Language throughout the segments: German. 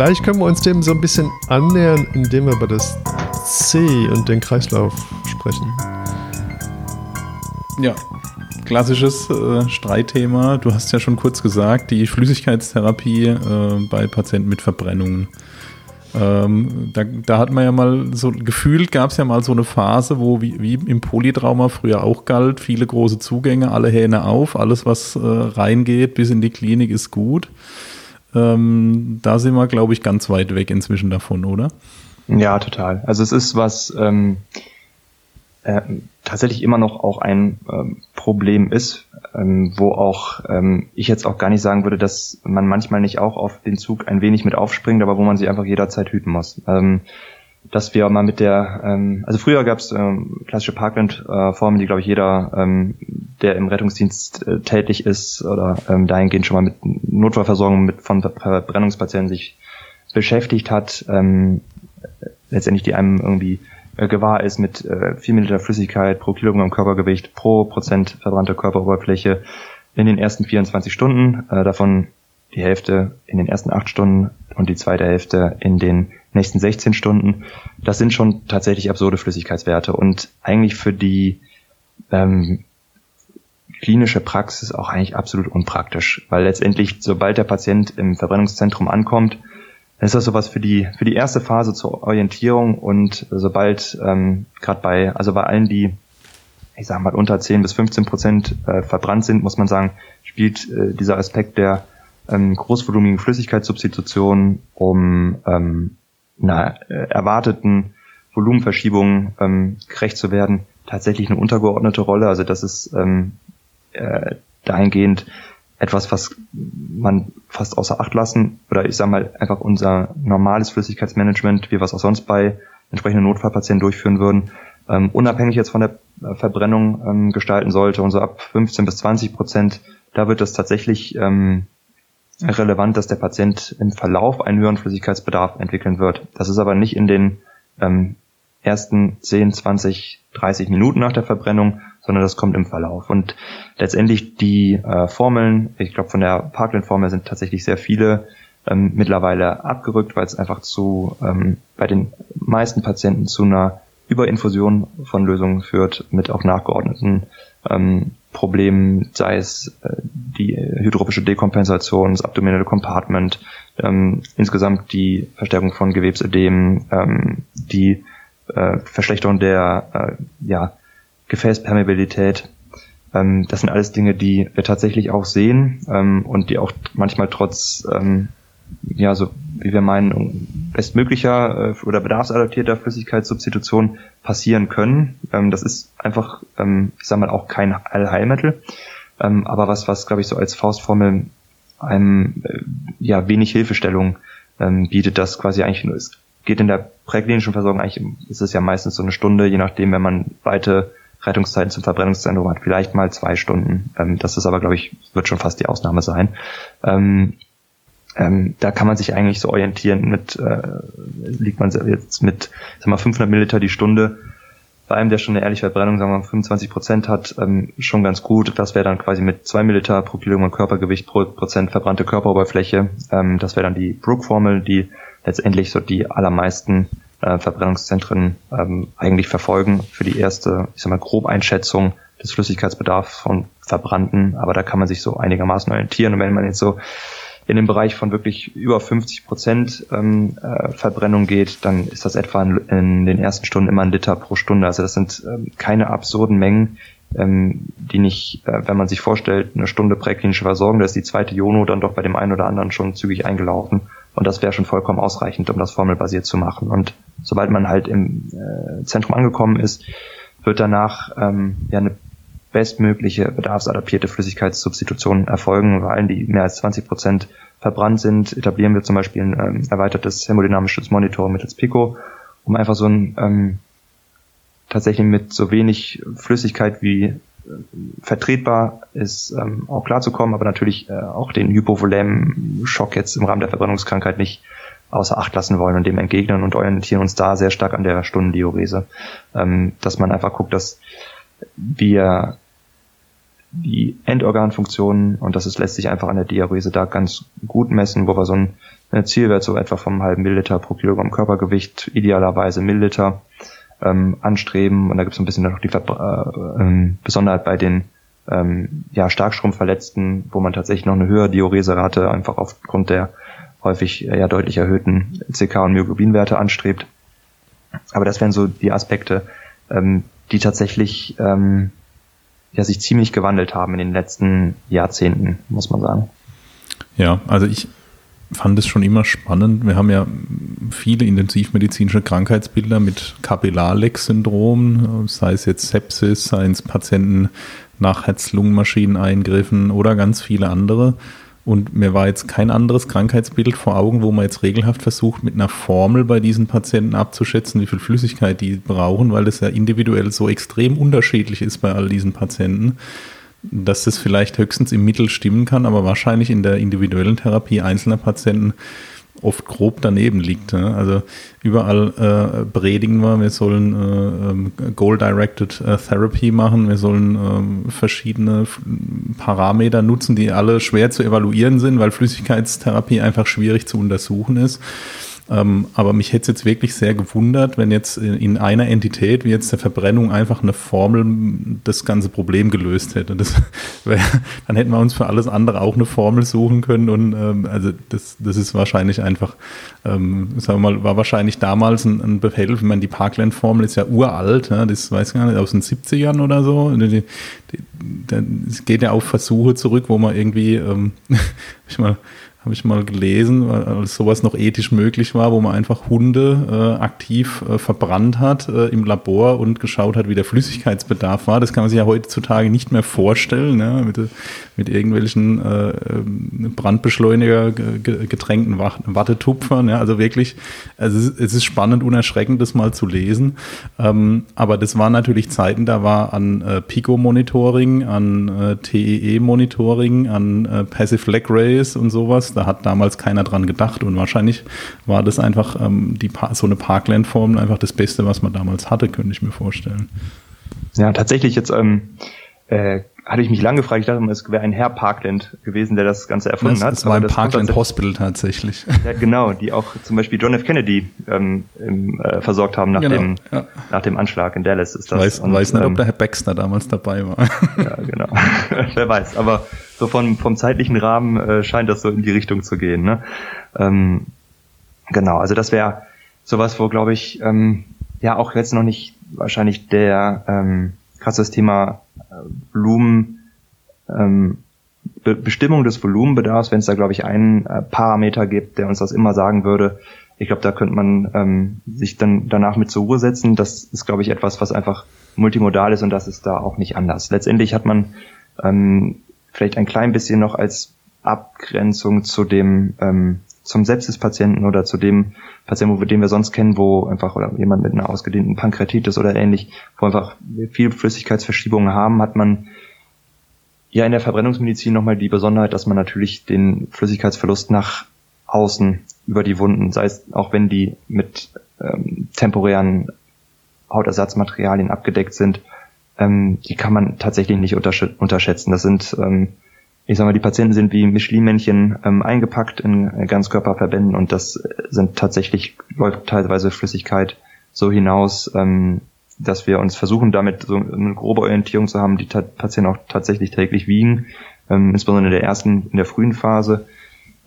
vielleicht können wir uns dem so ein bisschen annähern, indem wir über das C und den Kreislauf sprechen. Ja, klassisches äh, Streitthema. Du hast ja schon kurz gesagt, die Flüssigkeitstherapie äh, bei Patienten mit Verbrennungen. Ähm, da, da, hat man ja mal so gefühlt, gab es ja mal so eine Phase, wo wie, wie, im Polytrauma früher auch galt, viele große Zugänge, alle Hähne auf, alles was äh, reingeht bis in die Klinik ist gut. Ähm, da sind wir, glaube ich, ganz weit weg inzwischen davon, oder? Ja, total. Also es ist was ähm, äh, tatsächlich immer noch auch ein ähm, Problem ist, ähm, wo auch ähm, ich jetzt auch gar nicht sagen würde, dass man manchmal nicht auch auf den Zug ein wenig mit aufspringt, aber wo man sich einfach jederzeit hüten muss. Ähm, dass wir mal mit der, ähm, also früher gab es ähm, klassische Parkland-Formen, die glaube ich jeder, ähm, der im Rettungsdienst äh, tätig ist oder ähm, dahingehend schon mal mit Notfallversorgung mit von Verbrennungspatienten sich beschäftigt hat, ähm, letztendlich die einem irgendwie äh, gewahr ist mit äh, 4 Milliliter Flüssigkeit pro Kilogramm Körpergewicht pro Prozent verbrannter Körperoberfläche in den ersten 24 Stunden, äh, davon die Hälfte in den ersten 8 Stunden und die zweite Hälfte in den nächsten 16 Stunden. Das sind schon tatsächlich absurde Flüssigkeitswerte und eigentlich für die ähm, klinische Praxis auch eigentlich absolut unpraktisch, weil letztendlich, sobald der Patient im Verbrennungszentrum ankommt, ist das sowas für die für die erste Phase zur Orientierung und sobald ähm, gerade bei also bei allen die ich sage mal unter 10 bis 15 Prozent äh, verbrannt sind, muss man sagen, spielt äh, dieser Aspekt der ähm, großvolumigen Flüssigkeitssubstitution um ähm, einer äh, erwarteten Volumenverschiebung ähm, gerecht zu werden, tatsächlich eine untergeordnete Rolle. Also das ist ähm, äh, dahingehend etwas, was man fast außer Acht lassen oder ich sage mal einfach unser normales Flüssigkeitsmanagement, wie wir es auch sonst bei entsprechenden Notfallpatienten durchführen würden, ähm, unabhängig jetzt von der äh, Verbrennung ähm, gestalten sollte. Und so ab 15 bis 20 Prozent, da wird es tatsächlich ähm, relevant, dass der Patient im Verlauf einen höheren Flüssigkeitsbedarf entwickeln wird. Das ist aber nicht in den ähm, ersten 10, 20, 30 Minuten nach der Verbrennung, sondern das kommt im Verlauf. Und letztendlich die äh, Formeln, ich glaube von der Parkland-Formel sind tatsächlich sehr viele ähm, mittlerweile abgerückt, weil es einfach zu ähm, bei den meisten Patienten zu einer Überinfusion von Lösungen führt mit auch nachgeordneten ähm, Problemen, sei es äh, die hydropische Dekompensation, das abdominelle Compartment, ähm, insgesamt die Verstärkung von Gewebsödemen, ähm, die äh, Verschlechterung der äh, ja, Gefäßpermeabilität. Ähm, das sind alles Dinge, die wir tatsächlich auch sehen ähm, und die auch manchmal trotz, ähm, ja, so wie wir meinen, bestmöglicher äh, oder bedarfsadaptierter Flüssigkeitssubstitution passieren können. Ähm, das ist einfach, ähm, ich sag mal, auch kein Allheilmittel, ähm, aber was, was glaube ich so als Faustformel einem äh, ja wenig Hilfestellung ähm, bietet, das quasi eigentlich nur ist geht in der präklinischen Versorgung eigentlich, ist es ja meistens so eine Stunde, je nachdem, wenn man weite Rettungszeiten zum Verbrennungszentrum hat, vielleicht mal zwei Stunden. Ähm, das ist aber, glaube ich, wird schon fast die Ausnahme sein. Ähm, ähm, da kann man sich eigentlich so orientieren mit, äh, liegt man jetzt mit, sag mal, 500 Milliliter die Stunde. Bei einem, der schon eine ehrliche Verbrennung, sagen wir mal, 25 Prozent hat, ähm, schon ganz gut. Das wäre dann quasi mit zwei Milliliter pro Kilogramm Körpergewicht pro Prozent verbrannte Körperoberfläche. Ähm, das wäre dann die Brook-Formel, die letztendlich so die allermeisten äh, Verbrennungszentren ähm, eigentlich verfolgen für die erste, ich sag mal, Grobeinschätzung des Flüssigkeitsbedarfs von Verbrannten. Aber da kann man sich so einigermaßen orientieren. Und wenn man jetzt so in den Bereich von wirklich über 50 Prozent ähm, äh, Verbrennung geht, dann ist das etwa in, in, den ersten Stunden immer ein Liter pro Stunde. Also das sind ähm, keine absurden Mengen, ähm, die nicht, äh, wenn man sich vorstellt, eine Stunde präklinische Versorgung, da ist die zweite Jono dann doch bei dem einen oder anderen schon zügig eingelaufen. Und das wäre schon vollkommen ausreichend, um das formelbasiert zu machen. Und sobald man halt im äh, Zentrum angekommen ist, wird danach ähm, ja eine bestmögliche bedarfsadaptierte Flüssigkeitssubstitution erfolgen. Bei allen, die mehr als 20 Prozent verbrannt sind, etablieren wir zum Beispiel ein ähm, erweitertes hämodynamisches Monitoring mittels PICO, um einfach so ein ähm, tatsächlich mit so wenig Flüssigkeit wie vertretbar ist, ähm, auch klarzukommen, aber natürlich äh, auch den hypovolämen Schock jetzt im Rahmen der Verbrennungskrankheit nicht außer Acht lassen wollen und dem entgegnen und orientieren uns da sehr stark an der Stundendiurese. Ähm, dass man einfach guckt, dass wir die Endorganfunktionen, und das ist letztlich einfach an der Diurese da ganz gut messen, wo wir so ein Zielwert so etwa vom halben Milliliter pro Kilogramm Körpergewicht, idealerweise Milliliter, ähm, anstreben. Und da gibt es ein bisschen noch die Ver äh, ähm, Besonderheit bei den ähm, ja, Starkstromverletzten, wo man tatsächlich noch eine höhere Diureserate einfach aufgrund der häufig äh, ja deutlich erhöhten CK- und Myoglobinwerte anstrebt. Aber das wären so die Aspekte, ähm, die tatsächlich ähm, ja sich ziemlich gewandelt haben in den letzten Jahrzehnten, muss man sagen. Ja, also ich fand es schon immer spannend. Wir haben ja viele intensivmedizinische Krankheitsbilder mit Kapillarleck-Syndrom, sei es jetzt Sepsis, sei es Patienten nach Herz-Lungen-Maschineneingriffen oder ganz viele andere. Und mir war jetzt kein anderes Krankheitsbild vor Augen, wo man jetzt regelhaft versucht, mit einer Formel bei diesen Patienten abzuschätzen, wie viel Flüssigkeit die brauchen, weil das ja individuell so extrem unterschiedlich ist bei all diesen Patienten, dass das vielleicht höchstens im Mittel stimmen kann, aber wahrscheinlich in der individuellen Therapie einzelner Patienten oft grob daneben liegt. Ne? Also überall äh, predigen wir, wir sollen äh, ähm, Goal-Directed äh, Therapy machen, wir sollen äh, verschiedene Parameter nutzen, die alle schwer zu evaluieren sind, weil Flüssigkeitstherapie einfach schwierig zu untersuchen ist. Ähm, aber mich hätte es jetzt wirklich sehr gewundert, wenn jetzt in einer Entität, wie jetzt der Verbrennung, einfach eine Formel das ganze Problem gelöst hätte. Das wär, dann hätten wir uns für alles andere auch eine Formel suchen können. Und ähm, also das, das ist wahrscheinlich einfach, ähm, sagen wir mal, war wahrscheinlich damals ein, ein Behelf. Ich meine, die Parkland-Formel ist ja uralt, ja, das weiß ich gar nicht, aus den 70ern oder so. Es geht ja auf Versuche zurück, wo man irgendwie, ähm, ich mal, habe ich mal gelesen, als sowas noch ethisch möglich war, wo man einfach Hunde äh, aktiv äh, verbrannt hat äh, im Labor und geschaut hat, wie der Flüssigkeitsbedarf war. Das kann man sich ja heutzutage nicht mehr vorstellen, ne? mit, mit irgendwelchen äh, ähm, Brandbeschleuniger getränkten Wattetupfern. Ja? Also wirklich, also es, ist, spannend und erschreckend, das mal zu lesen. Ähm, aber das waren natürlich Zeiten, da war an äh, Pico-Monitoring, an äh, TEE-Monitoring, an Passive Leg Rays und sowas da hat damals keiner dran gedacht und wahrscheinlich war das einfach ähm, die so eine Parkland-Formel einfach das Beste, was man damals hatte, könnte ich mir vorstellen. Ja, tatsächlich jetzt ähm, äh, hatte ich mich lange gefragt, ich dachte, es wäre ein Herr Parkland gewesen, der das Ganze erfunden das, hat. Es war ein Parkland Hospital tatsächlich. Ja, genau, die auch zum Beispiel John F. Kennedy ähm, im, äh, versorgt haben nach, genau, dem, ja. nach dem Anschlag in Dallas. Ist das. Weiß, und, weiß nicht, ähm, ob der Herr Baxter damals dabei war. Ja, genau. Wer weiß. Aber so von, vom zeitlichen Rahmen äh, scheint das so in die Richtung zu gehen. Ne? Ähm, genau, also das wäre sowas, wo, glaube ich, ähm, ja auch jetzt noch nicht wahrscheinlich der ähm, krasses Thema Volumen, ähm, Be Bestimmung des Volumenbedarfs, wenn es da, glaube ich, einen äh, Parameter gibt, der uns das immer sagen würde. Ich glaube, da könnte man ähm, sich dann danach mit zur Ruhe setzen. Das ist, glaube ich, etwas, was einfach multimodal ist und das ist da auch nicht anders. Letztendlich hat man ähm, vielleicht ein klein bisschen noch als Abgrenzung zu dem ähm, zum Sepsispatienten oder zu dem Patienten, den wir sonst kennen, wo einfach oder jemand mit einer ausgedehnten Pankreatitis oder ähnlich, wo einfach viel Flüssigkeitsverschiebungen haben, hat man ja in der Verbrennungsmedizin nochmal die Besonderheit, dass man natürlich den Flüssigkeitsverlust nach außen über die Wunden, sei es auch wenn die mit ähm, temporären Hautersatzmaterialien abgedeckt sind, ähm, die kann man tatsächlich nicht unterschätzen. Das sind ähm, ich sag mal, die Patienten sind wie Michelin-Männchen ähm, eingepackt in äh, Ganzkörperverbänden und das sind tatsächlich, läuft teilweise Flüssigkeit so hinaus, ähm, dass wir uns versuchen, damit so eine grobe Orientierung zu haben, die Patienten auch tatsächlich täglich wiegen, ähm, insbesondere in der ersten, in der frühen Phase,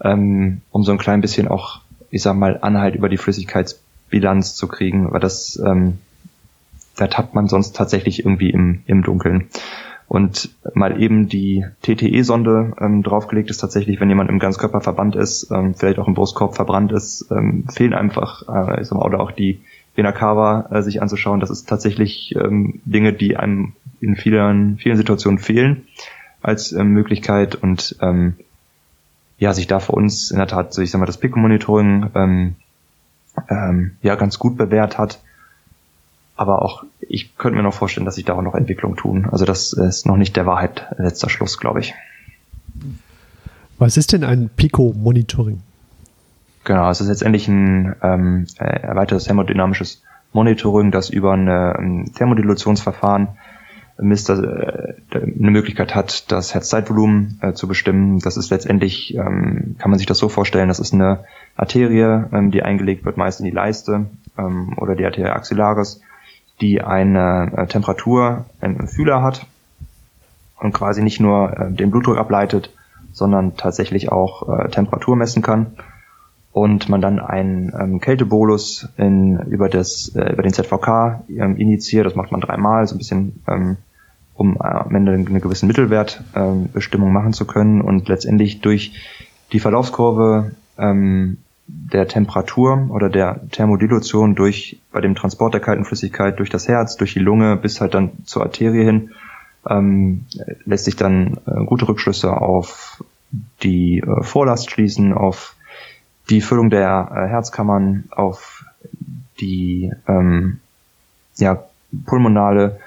ähm, um so ein klein bisschen auch, ich sag mal, Anhalt über die Flüssigkeitsbilanz zu kriegen, weil das, ähm, da tappt man sonst tatsächlich irgendwie im, im Dunkeln und mal eben die TTE-Sonde ähm, draufgelegt ist tatsächlich, wenn jemand im Ganzkörperverband ist, ähm, vielleicht auch im Brustkorb verbrannt ist, ähm, fehlen einfach, äh, oder auch die Vena cava äh, sich anzuschauen. Das ist tatsächlich ähm, Dinge, die einem in vielen, vielen Situationen fehlen als ähm, Möglichkeit und ähm, ja, sich da für uns in der Tat, so ich sag mal, das Pico-Monitoring ähm, ähm, ja ganz gut bewährt hat aber auch, ich könnte mir noch vorstellen, dass sich da auch noch Entwicklung tun. Also das ist noch nicht der Wahrheit letzter Schluss, glaube ich. Was ist denn ein Pico-Monitoring? Genau, es ist letztendlich ein ähm, erweitertes thermodynamisches Monitoring, das über ein Thermodilutionsverfahren misst, äh, eine Möglichkeit hat, das Herzzeitvolumen äh, zu bestimmen. Das ist letztendlich, ähm, kann man sich das so vorstellen, das ist eine Arterie, ähm, die eingelegt wird, meist in die Leiste ähm, oder die Arterie axillaris, die eine äh, Temperatur, einen Fühler hat und quasi nicht nur äh, den Blutdruck ableitet, sondern tatsächlich auch äh, Temperatur messen kann und man dann einen ähm, Kältebolus in, über, das, äh, über den ZVK ähm, initiiert. Das macht man dreimal, so ein bisschen, ähm, um äh, am Ende eine gewisse Mittelwertbestimmung ähm, machen zu können und letztendlich durch die Verlaufskurve ähm, der Temperatur oder der Thermodilution durch bei dem Transport der kalten Flüssigkeit durch das Herz, durch die Lunge bis halt dann zur Arterie hin ähm, lässt sich dann äh, gute Rückschlüsse auf die äh, Vorlast schließen, auf die Füllung der äh, Herzkammern, auf die ähm, ja, pulmonale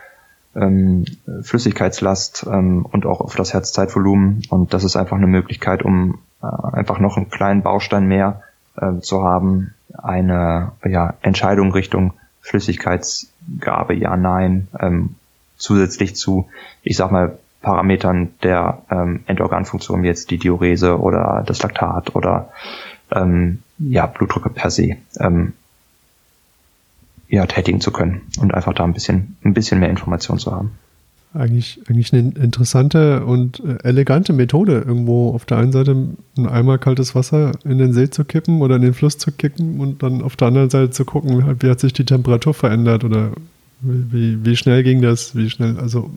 ähm, Flüssigkeitslast ähm, und auch auf das Herzzeitvolumen. Und das ist einfach eine Möglichkeit, um äh, einfach noch einen kleinen Baustein mehr äh, zu haben, eine ja, Entscheidung Richtung Flüssigkeitsgabe, ja, nein, ähm, zusätzlich zu, ich sag mal, Parametern der ähm, Endorganfunktion, wie jetzt die Diurese oder das Laktat oder ähm, ja, Blutdrücke per se ähm, ja, tätigen zu können und einfach da ein bisschen, ein bisschen mehr Information zu haben. Eigentlich, eigentlich eine interessante und äh, elegante Methode, irgendwo auf der einen Seite ein Eimer kaltes Wasser in den See zu kippen oder in den Fluss zu kippen und dann auf der anderen Seite zu gucken, wie hat sich die Temperatur verändert oder wie, wie schnell ging das, wie schnell, also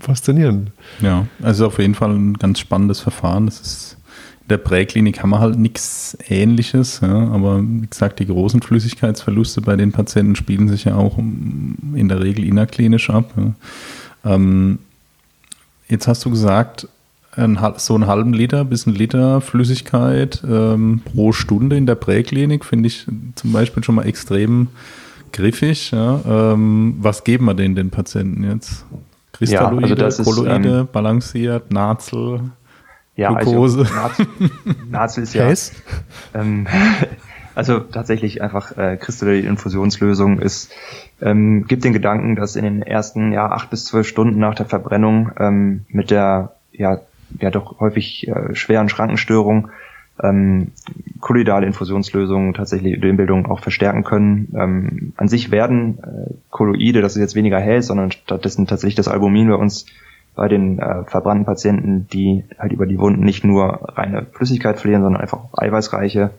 faszinierend. Ja, also auf jeden Fall ein ganz spannendes Verfahren. Das ist der Präklinik haben wir halt nichts Ähnliches, ja, aber wie gesagt, die großen Flüssigkeitsverluste bei den Patienten spielen sich ja auch in der Regel innerklinisch ab. Ja. Ähm, jetzt hast du gesagt, ein, so einen halben Liter bis ein Liter Flüssigkeit ähm, pro Stunde in der Präklinik finde ich zum Beispiel schon mal extrem griffig. Ja. Ähm, was geben wir denen den Patienten jetzt? Kristalloide, ja, also Kolloide, ähm, balanciert, Nazel? Ja, Glucose. also Nazel, ist ja. Ähm, also tatsächlich einfach äh, kristalline Infusionslösung ist, ähm, gibt den Gedanken, dass in den ersten ja acht bis zwölf Stunden nach der Verbrennung ähm, mit der ja ja doch häufig äh, schweren Schrankenstörung ähm, kolloidale Infusionslösungen tatsächlich Ödembildung auch verstärken können. Ähm, an sich werden äh, Kolloide, das ist jetzt weniger hell, sondern stattdessen tatsächlich das Albumin bei uns bei den äh, verbrannten Patienten, die halt über die Wunden nicht nur reine Flüssigkeit verlieren, sondern einfach auch eiweißreiche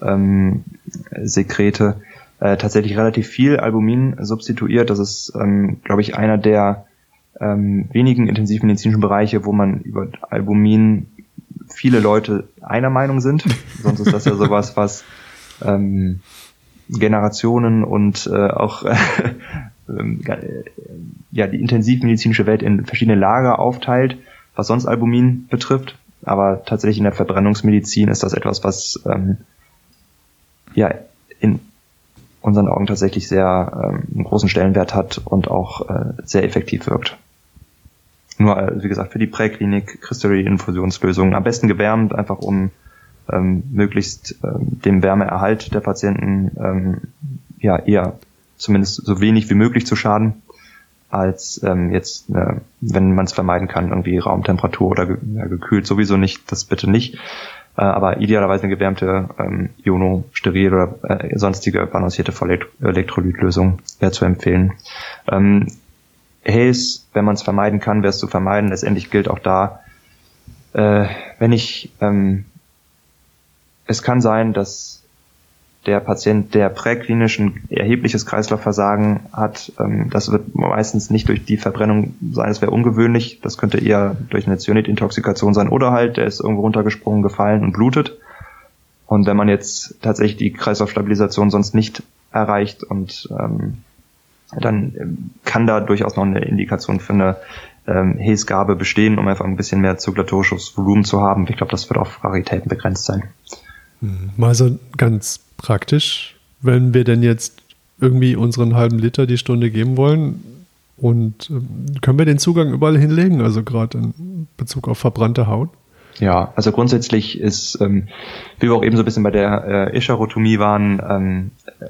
ähm, Sekrete, äh, tatsächlich relativ viel Albumin substituiert. Das ist, ähm, glaube ich, einer der ähm, wenigen intensivmedizinischen Bereiche, wo man über Albumin viele Leute einer Meinung sind. Sonst ist das ja sowas, was ähm, Generationen und äh, auch ähm, äh, ja, die intensivmedizinische Welt in verschiedene Lager aufteilt, was sonst Albumin betrifft. Aber tatsächlich in der Verbrennungsmedizin ist das etwas, was ähm, ja in unseren Augen tatsächlich sehr ähm, einen großen Stellenwert hat und auch äh, sehr effektiv wirkt. Nur, äh, wie gesagt, für die Präklinik Crystalline-Infusionslösungen am besten gewärmt, einfach um ähm, möglichst ähm, dem Wärmeerhalt der Patienten ähm, ja eher zumindest so wenig wie möglich zu schaden, als ähm, jetzt, äh, wenn man es vermeiden kann, irgendwie Raumtemperatur oder ge ja, gekühlt sowieso nicht, das bitte nicht. Äh, aber idealerweise eine gewärmte ähm, Iono, steril oder äh, sonstige balancierte Elektrolytlösung wäre zu empfehlen. Ähm, Haze, wenn man es vermeiden kann, wäre es zu vermeiden. Letztendlich gilt auch da, äh, wenn ich, ähm, es kann sein, dass der Patient, der präklinischen erhebliches Kreislaufversagen hat, ähm, das wird meistens nicht durch die Verbrennung sein, das wäre ungewöhnlich. Das könnte eher durch eine Cyanid-Intoxikation sein oder halt, der ist irgendwo runtergesprungen, gefallen und blutet. Und wenn man jetzt tatsächlich die Kreislaufstabilisation sonst nicht erreicht und ähm, dann ähm, kann da durchaus noch eine Indikation für eine ähm, Häsgabe bestehen, um einfach ein bisschen mehr zirkulatorisches Volumen zu haben. Ich glaube, das wird auf Raritäten begrenzt sein. Hm. Mal so ganz praktisch, wenn wir denn jetzt irgendwie unseren halben Liter die Stunde geben wollen. Und äh, können wir den Zugang überall hinlegen, also gerade in Bezug auf verbrannte Haut? Ja, also grundsätzlich ist, ähm, wie wir auch eben so ein bisschen bei der äh, Ischerotomie waren, ähm, äh,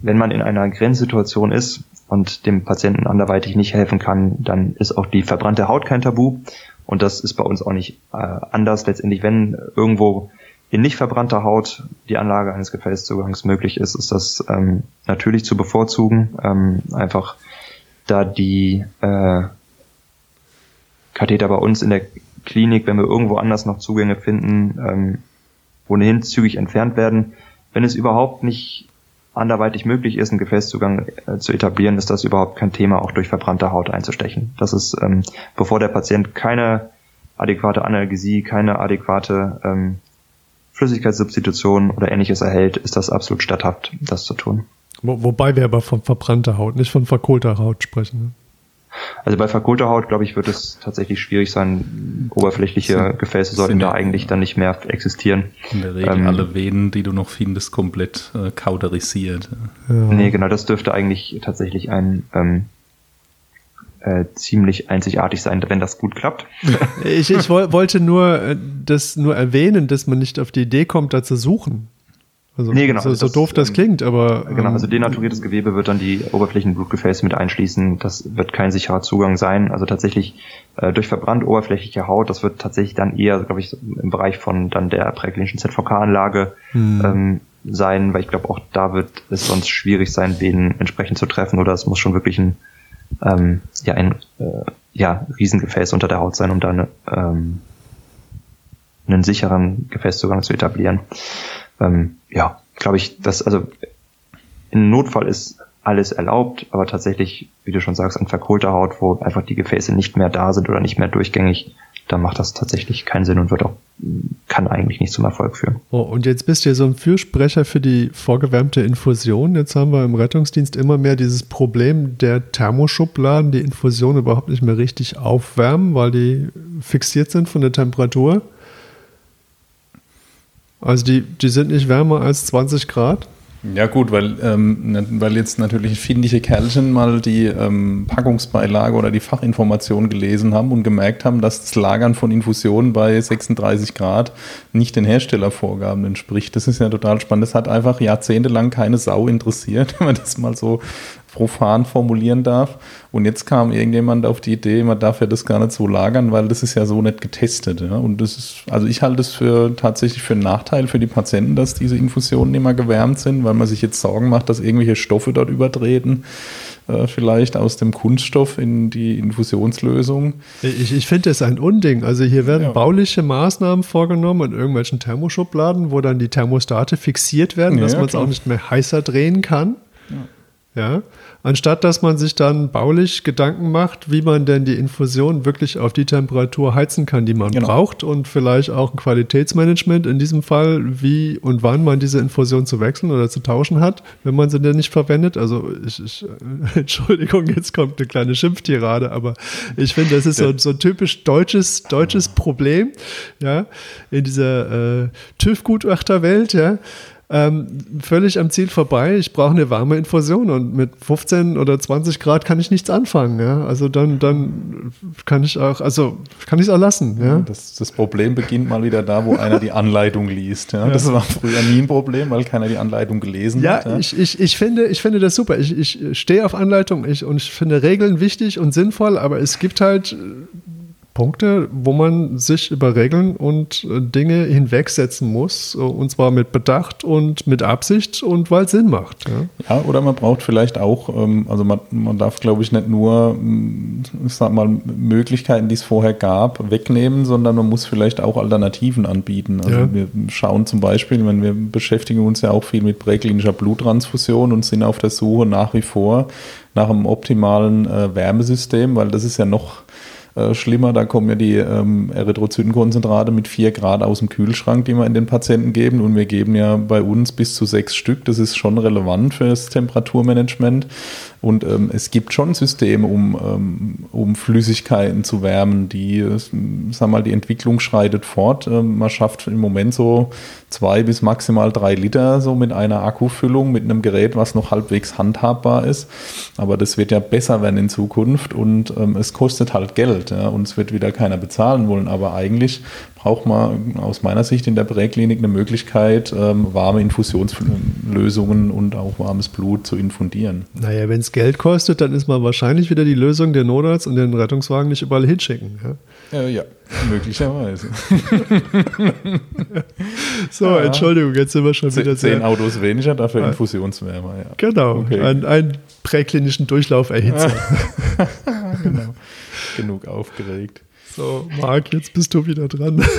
wenn man in einer Grenzsituation ist und dem Patienten anderweitig nicht helfen kann, dann ist auch die verbrannte Haut kein Tabu. Und das ist bei uns auch nicht äh, anders. Letztendlich, wenn irgendwo in nicht verbrannter Haut die Anlage eines Gefäßzugangs möglich ist, ist das ähm, natürlich zu bevorzugen. Ähm, einfach da die äh, Katheter bei uns in der Klinik, wenn wir irgendwo anders noch Zugänge finden, ähm, ohnehin zügig entfernt werden. Wenn es überhaupt nicht anderweitig möglich ist, einen Gefäßzugang äh, zu etablieren, ist das überhaupt kein Thema, auch durch verbrannte Haut einzustechen. Das ist, ähm, bevor der Patient keine adäquate Analgesie, keine adäquate ähm, Flüssigkeitssubstitution oder ähnliches erhält, ist das absolut statthaft, das zu tun. Wo, wobei wir aber von verbrannter Haut, nicht von verkohlter Haut sprechen. Ne? Also bei verkohlter Haut, glaube ich, wird es tatsächlich schwierig sein. Oberflächliche sind, Gefäße sollten da eigentlich dann nicht mehr existieren. In der Regel ähm, alle Venen, die du noch findest, komplett äh, kauderisiert. Ja. Nee, genau, das dürfte eigentlich tatsächlich ein ähm, äh, ziemlich einzigartig sein, wenn das gut klappt. ich, ich wollte nur äh, das nur erwähnen, dass man nicht auf die Idee kommt, da zu suchen. Also nee, genau. So, so das, doof das ähm, klingt, aber. Genau, also ähm, denaturiertes Gewebe wird dann die Oberflächenblutgefäße mit einschließen. Das wird kein sicherer Zugang sein. Also tatsächlich äh, durch verbrannt oberflächliche Haut, das wird tatsächlich dann eher, glaube ich, im Bereich von dann der präklinischen ZVK-Anlage hm. ähm, sein, weil ich glaube, auch da wird es sonst schwierig sein, wen entsprechend zu treffen oder es muss schon wirklich ein, ähm, ja, ein äh, ja, Riesengefäß unter der Haut sein, um da ähm, einen sicheren Gefäßzugang zu etablieren. Ähm, ja, glaube ich, dass also in Notfall ist alles erlaubt, aber tatsächlich, wie du schon sagst, an verkohlter Haut, wo einfach die Gefäße nicht mehr da sind oder nicht mehr durchgängig, da macht das tatsächlich keinen Sinn und wird auch, kann eigentlich nicht zum Erfolg führen. Oh, und jetzt bist du ja so ein Fürsprecher für die vorgewärmte Infusion. Jetzt haben wir im Rettungsdienst immer mehr dieses Problem der Thermoschubladen, die Infusion überhaupt nicht mehr richtig aufwärmen, weil die fixiert sind von der Temperatur. Also die, die sind nicht wärmer als 20 Grad? Ja gut, weil, ähm, weil jetzt natürlich findige Kerlchen mal die ähm, Packungsbeilage oder die Fachinformation gelesen haben und gemerkt haben, dass das Lagern von Infusionen bei 36 Grad nicht den Herstellervorgaben entspricht. Das ist ja total spannend. Das hat einfach jahrzehntelang keine Sau interessiert, wenn man das mal so profan formulieren darf. Und jetzt kam irgendjemand auf die Idee, man darf ja das gar nicht so lagern, weil das ist ja so nicht getestet. Ja? Und das ist, also ich halte es für tatsächlich für einen Nachteil für die Patienten, dass diese Infusionen immer gewärmt sind, weil man sich jetzt Sorgen macht, dass irgendwelche Stoffe dort übertreten äh, vielleicht aus dem Kunststoff in die Infusionslösung. Ich, ich finde das ein Unding. Also hier werden ja. bauliche Maßnahmen vorgenommen in irgendwelchen Thermoschubladen, wo dann die Thermostate fixiert werden, dass ja, man es auch nicht mehr heißer drehen kann. Ja. Ja, anstatt dass man sich dann baulich Gedanken macht, wie man denn die Infusion wirklich auf die Temperatur heizen kann, die man genau. braucht und vielleicht auch ein Qualitätsmanagement in diesem Fall, wie und wann man diese Infusion zu wechseln oder zu tauschen hat, wenn man sie denn nicht verwendet. Also ich, ich Entschuldigung, jetzt kommt eine kleine Schimpftirade, aber ich finde, das ist so, so ein typisch deutsches, deutsches Problem, ja, in dieser äh, TÜV-Gutachterwelt, ja ähm, völlig am Ziel vorbei. Ich brauche eine warme Infusion und mit 15 oder 20 Grad kann ich nichts anfangen. Ja? Also dann, dann kann ich auch, also kann ich es auch lassen. Ja? Das, das, Problem beginnt mal wieder da, wo einer die Anleitung liest. Ja? Das war früher nie ein Problem, weil keiner die Anleitung gelesen ja, hat. Ja, ich, ich, ich, finde, ich finde das super. Ich, ich stehe auf Anleitung ich, und ich finde Regeln wichtig und sinnvoll, aber es gibt halt Punkte, wo man sich über Regeln und äh, Dinge hinwegsetzen muss, äh, und zwar mit Bedacht und mit Absicht und weil es Sinn macht. Ja. ja, oder man braucht vielleicht auch, ähm, also man, man darf, glaube ich, nicht nur, mm, ich sag mal, Möglichkeiten, die es vorher gab, wegnehmen, sondern man muss vielleicht auch Alternativen anbieten. Also ja. wir schauen zum Beispiel, wenn wir beschäftigen uns ja auch viel mit präklinischer Bluttransfusion und sind auf der Suche nach wie vor nach einem optimalen äh, Wärmesystem, weil das ist ja noch äh, schlimmer. Da kommen ja die ähm, Erythrozytenkonzentrate mit 4 Grad aus dem Kühlschrank, die wir in den Patienten geben. Und wir geben ja bei uns bis zu sechs Stück. Das ist schon relevant für das Temperaturmanagement. Und ähm, es gibt schon Systeme, um, ähm, um Flüssigkeiten zu wärmen, die, äh, sag mal, die Entwicklung schreitet fort. Ähm, man schafft im Moment so zwei bis maximal drei Liter so mit einer Akkufüllung, mit einem Gerät, was noch halbwegs handhabbar ist. Aber das wird ja besser werden in Zukunft und ähm, es kostet halt Geld. Ja, und es wird wieder keiner bezahlen wollen. Aber eigentlich braucht man aus meiner Sicht in der Präklinik eine Möglichkeit, ähm, warme Infusionslösungen und auch warmes Blut zu infundieren. Naja, wenn es Geld kostet, dann ist man wahrscheinlich wieder die Lösung, den Notarzt und den Rettungswagen nicht überall hinschicken. Ja, äh, ja möglicherweise. so, ja. Entschuldigung, jetzt sind wir schon wieder zehn sehr... Autos weniger, dafür Infusionswärmer. Ja. Genau, okay. ein, einen präklinischen Durchlauf erhitzen. genau. Genug aufgeregt. So, Marc, jetzt bist du wieder dran.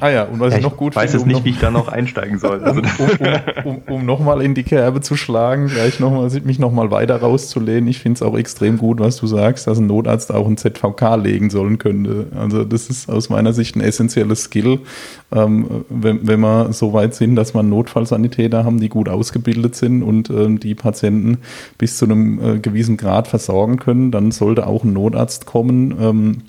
Ah ja, und was ja, ich noch gut ich weiß finde, jetzt um nicht, wie ich da noch einsteigen soll. Also um, um, um, um nochmal in die Kerbe zu schlagen, gleich noch mal, mich nochmal weiter rauszulehnen. Ich finde es auch extrem gut, was du sagst, dass ein Notarzt auch ein ZVK legen sollen könnte. Also das ist aus meiner Sicht ein essentielles Skill, ähm, wenn, wenn wir so weit sind, dass wir Notfallsanitäter haben, die gut ausgebildet sind und ähm, die Patienten bis zu einem äh, gewissen Grad versorgen können, dann sollte auch ein Notarzt kommen, ähm,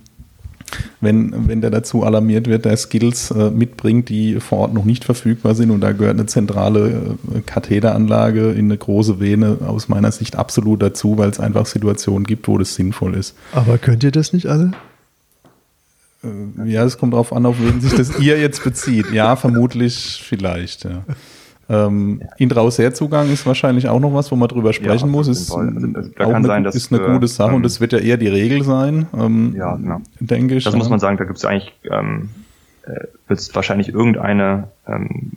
wenn, wenn der dazu alarmiert wird, der Skills äh, mitbringt, die vor Ort noch nicht verfügbar sind. Und da gehört eine zentrale äh, Katheteranlage in eine große Vene aus meiner Sicht absolut dazu, weil es einfach Situationen gibt, wo das sinnvoll ist. Aber könnt ihr das nicht alle? Äh, ja, es kommt darauf an, auf wen sich das ihr jetzt bezieht. Ja, vermutlich vielleicht, ja. Ähm, ja. Intrausher-Zugang ist wahrscheinlich auch noch was, wo man drüber sprechen ja, muss. Ist, also, da auch kann eine, sein, dass, ist eine gute Sache ähm, und das wird ja eher die Regel sein, ähm, ja, genau. denke ich. Das muss man sagen, da gibt es eigentlich, ähm, äh, wird es wahrscheinlich irgendeine ähm,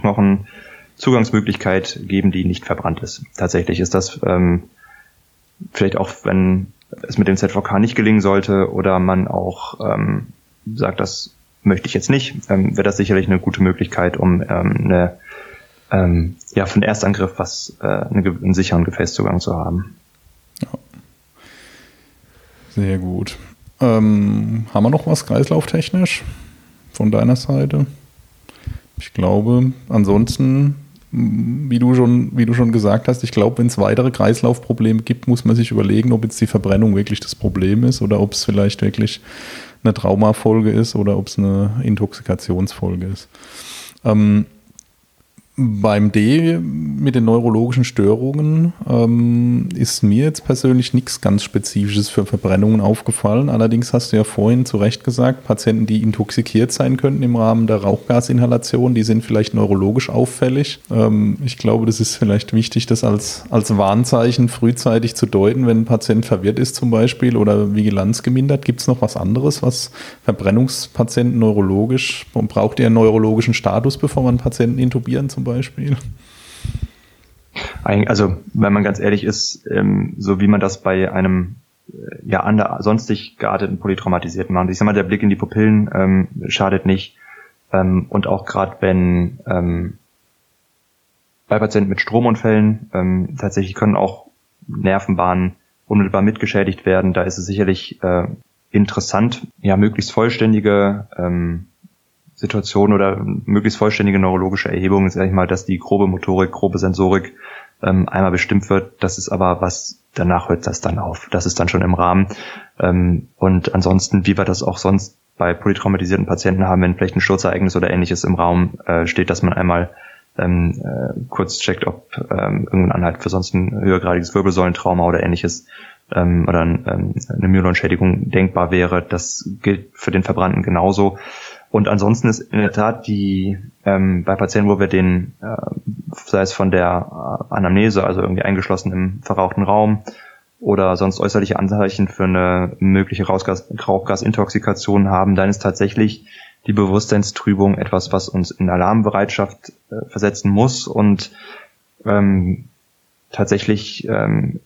Knochenzugangsmöglichkeit geben, die nicht verbrannt ist. Tatsächlich ist das ähm, vielleicht auch, wenn es mit dem ZVK nicht gelingen sollte oder man auch ähm, sagt, das möchte ich jetzt nicht, ähm, wäre das sicherlich eine gute Möglichkeit, um ähm, eine ähm, ja, den Erstangriff was, äh, einen, einen sicheren Gefäßzugang zu haben. Ja. Sehr gut. Ähm, haben wir noch was kreislauftechnisch von deiner Seite? Ich glaube, ansonsten, wie du schon, wie du schon gesagt hast, ich glaube, wenn es weitere Kreislaufprobleme gibt, muss man sich überlegen, ob jetzt die Verbrennung wirklich das Problem ist oder ob es vielleicht wirklich eine Traumafolge ist oder ob es eine Intoxikationsfolge ist. Ähm, beim D mit den neurologischen Störungen ähm, ist mir jetzt persönlich nichts ganz Spezifisches für Verbrennungen aufgefallen. Allerdings hast du ja vorhin zu Recht gesagt, Patienten, die intoxikiert sein könnten im Rahmen der Rauchgasinhalation, die sind vielleicht neurologisch auffällig. Ähm, ich glaube, das ist vielleicht wichtig, das als, als Warnzeichen frühzeitig zu deuten, wenn ein Patient verwirrt ist zum Beispiel oder Vigilanz gemindert. Gibt es noch was anderes, was Verbrennungspatienten neurologisch, braucht ihr einen neurologischen Status, bevor man Patienten intubieren zum Beispiel? Beispiel? Also, wenn man ganz ehrlich ist, ähm, so wie man das bei einem äh, ja ander, sonstig gearteten Polytraumatisierten macht. Ich sag mal, der Blick in die Pupillen ähm, schadet nicht. Ähm, und auch gerade wenn ähm, bei Patienten mit Stromunfällen ähm, tatsächlich können auch Nervenbahnen unmittelbar mitgeschädigt werden. Da ist es sicherlich äh, interessant, ja möglichst vollständige ähm, Situation oder möglichst vollständige neurologische Erhebung, sage ich mal, dass die grobe Motorik, grobe Sensorik ähm, einmal bestimmt wird. Das ist aber was, danach hört das dann auf. Das ist dann schon im Rahmen. Ähm, und ansonsten, wie wir das auch sonst bei polytraumatisierten Patienten haben, wenn vielleicht ein Sturzereignis oder ähnliches im Raum äh, steht, dass man einmal ähm, äh, kurz checkt, ob ähm, irgendein Anhalt für sonst ein höhergradiges Wirbelsäulentrauma oder ähnliches ähm, oder ähm, eine Myelonschädigung denkbar wäre. Das gilt für den Verbrannten genauso. Und ansonsten ist in der Tat die ähm, bei Patienten, wo wir den, äh, sei es von der äh, Anamnese, also irgendwie eingeschlossen im verrauchten Raum oder sonst äußerliche Anzeichen für eine mögliche Rauchgas, Rauchgasintoxikation haben, dann ist tatsächlich die Bewusstseinstrübung etwas, was uns in Alarmbereitschaft äh, versetzen muss. Und ähm, tatsächlich ähm,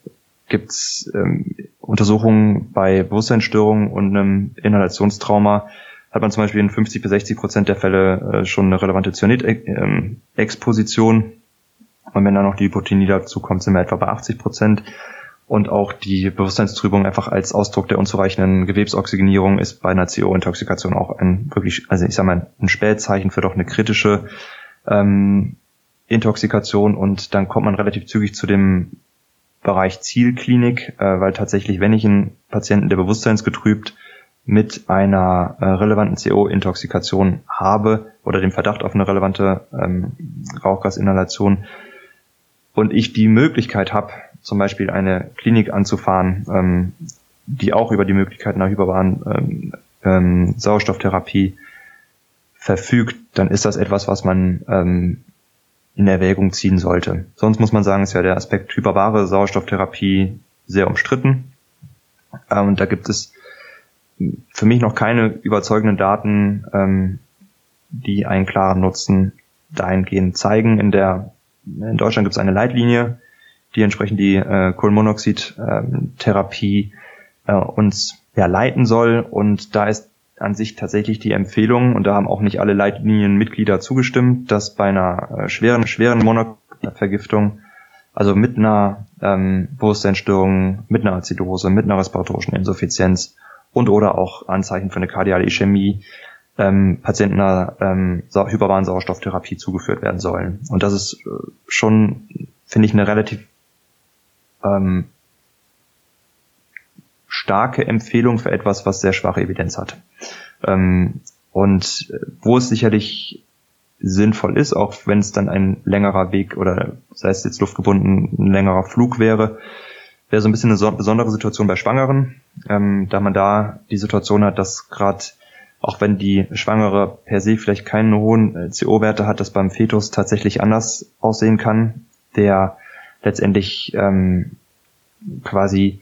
gibt es ähm, Untersuchungen bei Bewusstseinsstörungen und einem Inhalationstrauma, hat man zum Beispiel in 50 bis 60 Prozent der Fälle äh, schon eine relevante Cyanid-Exposition. Und wenn dann noch die Hypotonie dazu kommt, sind wir etwa bei 80 Prozent. Und auch die Bewusstseinstrübung einfach als Ausdruck der unzureichenden Gewebsoxygenierung ist bei einer CO-Intoxikation auch ein wirklich, also ich sag mal, ein Spätzeichen für doch eine kritische ähm, Intoxikation. Und dann kommt man relativ zügig zu dem Bereich Zielklinik, äh, weil tatsächlich, wenn ich einen Patienten, der bewusstseinsgetrübt mit einer äh, relevanten CO-Intoxikation habe oder dem Verdacht auf eine relevante ähm, Rauchgasinhalation und ich die Möglichkeit habe, zum Beispiel eine Klinik anzufahren, ähm, die auch über die Möglichkeiten einer hyperbaren ähm, ähm, Sauerstofftherapie verfügt, dann ist das etwas, was man ähm, in Erwägung ziehen sollte. Sonst muss man sagen, ist ja der Aspekt hyperbare Sauerstofftherapie sehr umstritten. Ähm, und da gibt es für mich noch keine überzeugenden Daten, ähm, die einen klaren Nutzen dahingehend zeigen. In der in Deutschland gibt es eine Leitlinie, die entsprechend die äh, Kohlenmonoxid-Therapie äh, uns ja, leiten soll. Und da ist an sich tatsächlich die Empfehlung, und da haben auch nicht alle Leitlinienmitglieder zugestimmt, dass bei einer äh, schweren, schweren Monoxidvergiftung, also mit einer ähm, Bewusstseinsstörung, mit einer Azidose, mit einer respiratorischen Insuffizienz und oder auch Anzeichen für eine kardiale Ischämie, ähm, Patienten einer ähm, hyperbaren Sauerstofftherapie zugeführt werden sollen. Und das ist äh, schon, finde ich, eine relativ ähm, starke Empfehlung für etwas, was sehr schwache Evidenz hat. Ähm, und wo es sicherlich sinnvoll ist, auch wenn es dann ein längerer Weg oder sei es jetzt luftgebunden, ein längerer Flug wäre, wäre so ein bisschen eine so besondere Situation bei Schwangeren, ähm, da man da die Situation hat, dass gerade auch wenn die Schwangere per se vielleicht keine hohen äh, CO-Werte hat, das beim Fetus tatsächlich anders aussehen kann, der letztendlich ähm, quasi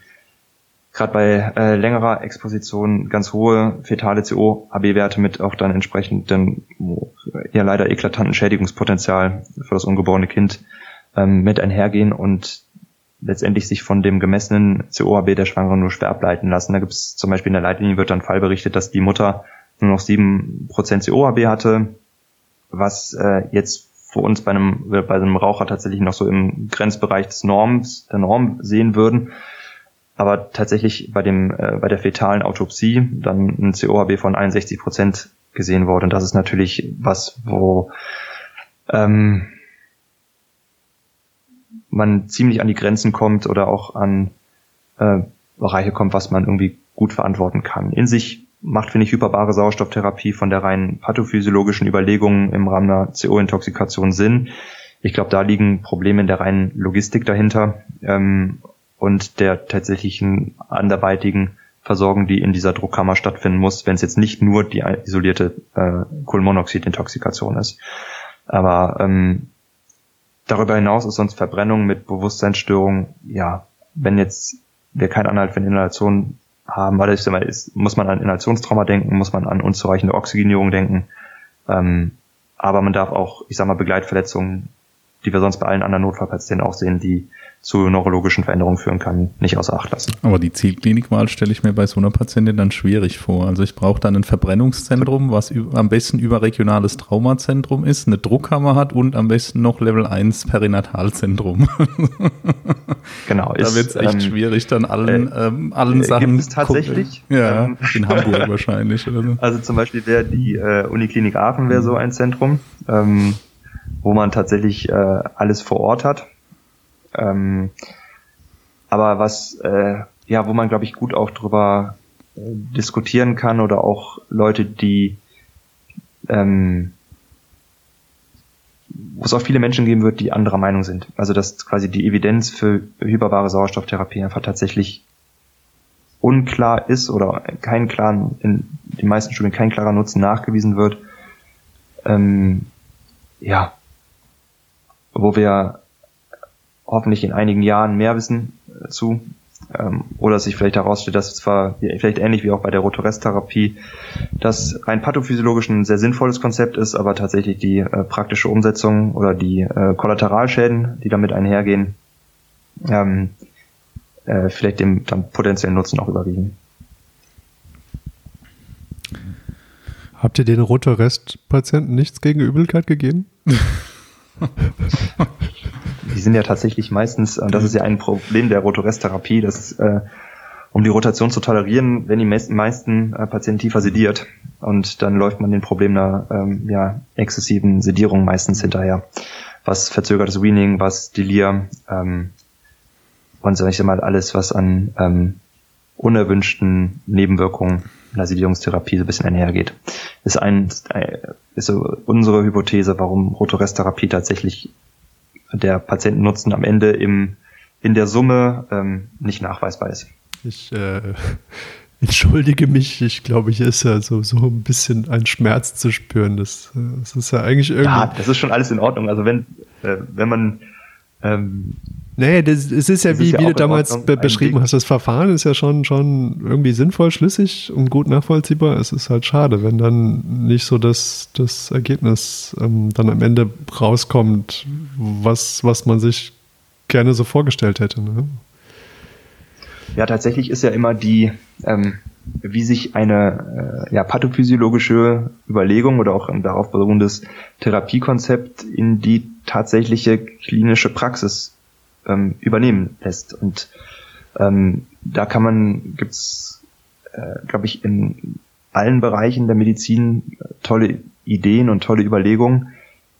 gerade bei äh, längerer Exposition ganz hohe fetale CO-AB-Werte mit auch dann entsprechenden ja leider eklatanten Schädigungspotenzial für das ungeborene Kind ähm, mit einhergehen und letztendlich sich von dem gemessenen CO-AB der Schwangeren nur schwer ableiten lassen. Da gibt es zum Beispiel in der Leitlinie wird dann Fall berichtet, dass die Mutter nur noch sieben Prozent CO-AB hatte, was äh, jetzt für uns bei einem, bei einem Raucher tatsächlich noch so im Grenzbereich des Norms, der Norm sehen würden aber tatsächlich bei dem äh, bei der fetalen Autopsie dann ein COHB von 61 Prozent gesehen wurde. Und das ist natürlich was, wo ähm, man ziemlich an die Grenzen kommt oder auch an äh, Bereiche kommt, was man irgendwie gut verantworten kann. In sich macht, finde ich, hyperbare Sauerstofftherapie von der rein pathophysiologischen Überlegungen im Rahmen einer CO-Intoxikation Sinn. Ich glaube, da liegen Probleme in der reinen Logistik dahinter. Ähm, und der tatsächlichen anderweitigen Versorgung, die in dieser Druckkammer stattfinden muss, wenn es jetzt nicht nur die isolierte äh, Kohlenmonoxidintoxikation ist. Aber ähm, darüber hinaus ist sonst Verbrennung mit Bewusstseinsstörung, ja, wenn jetzt wir keinen Anhalt für eine Inhalation haben, weil ich mal, ist, muss man an Inhalationstrauma denken, muss man an unzureichende Oxygenierung denken. Ähm, aber man darf auch, ich sag mal, Begleitverletzungen, die wir sonst bei allen anderen Notfallpatienten auch sehen, die zu neurologischen Veränderungen führen kann, nicht außer Acht lassen. Aber die Zielklinikwahl stelle ich mir bei so einer Patientin dann schwierig vor. Also ich brauche dann ein Verbrennungszentrum, was am besten überregionales Traumazentrum ist, eine Druckkammer hat und am besten noch Level 1 Perinatalzentrum. Genau. da wird es echt ähm, schwierig, dann allen, äh, ähm, allen äh, Sachen. Gibt es tatsächlich? Ja, ähm, in Hamburg wahrscheinlich. Oder so. Also zum Beispiel wäre die äh, Uniklinik Aachen wäre so ein Zentrum, ähm, wo man tatsächlich äh, alles vor Ort hat ähm, aber was, äh, ja, wo man, glaube ich, gut auch drüber äh, diskutieren kann oder auch Leute, die ähm, wo es auch viele Menschen geben wird, die anderer Meinung sind. Also dass quasi die Evidenz für hyperbare Sauerstofftherapie einfach tatsächlich unklar ist oder kein klaren, in den meisten Studien kein klarer Nutzen nachgewiesen wird. Ähm, ja, wo wir hoffentlich in einigen Jahren mehr wissen äh, zu. Ähm, oder sich vielleicht herausstellt, dass zwar vielleicht ähnlich wie auch bei der Rotorest-Therapie, das rein pathophysiologisch ein sehr sinnvolles Konzept ist, aber tatsächlich die äh, praktische Umsetzung oder die äh, Kollateralschäden, die damit einhergehen, ähm, äh, vielleicht dem dann potenziellen Nutzen auch überwiegen. Habt ihr den Rotorest-Patienten nichts gegen Übelkeit gegeben? die sind ja tatsächlich meistens, und das ist ja ein Problem der Rotorest-Therapie, dass äh, um die Rotation zu tolerieren, werden die meisten, meisten äh, Patienten tiefer sediert und dann läuft man den Problem einer ähm, ja, exzessiven Sedierung meistens hinterher. Was verzögertes Weaning, was Delir ähm, und sag ich mal alles, was an ähm, unerwünschten Nebenwirkungen einer Sedierungstherapie so ein bisschen einhergeht. Ist ein ist so unsere Hypothese, warum Rotorest-Therapie tatsächlich der Patientennutzen am Ende im, in der Summe ähm, nicht nachweisbar ist. Ich äh, entschuldige mich. Ich glaube, hier ist ja so, so ein bisschen ein Schmerz zu spüren. Das, das ist ja eigentlich irgendwie. Ja, das ist schon alles in Ordnung. Also wenn, äh, wenn man ähm, Nee, das, es ist ja, wie, ist ja wie du damals be beschrieben hast, das Verfahren ist ja schon, schon irgendwie sinnvoll, schlüssig und gut nachvollziehbar. Es ist halt schade, wenn dann nicht so das, das Ergebnis ähm, dann am Ende rauskommt, was, was man sich gerne so vorgestellt hätte. Ne? Ja, tatsächlich ist ja immer die, ähm, wie sich eine äh, ja, pathophysiologische Überlegung oder auch ein darauf beruhendes Therapiekonzept in die tatsächliche klinische Praxis ähm, übernehmen lässt. Und ähm, da kann man, gibt's, äh, glaube ich, in allen Bereichen der Medizin äh, tolle Ideen und tolle Überlegungen,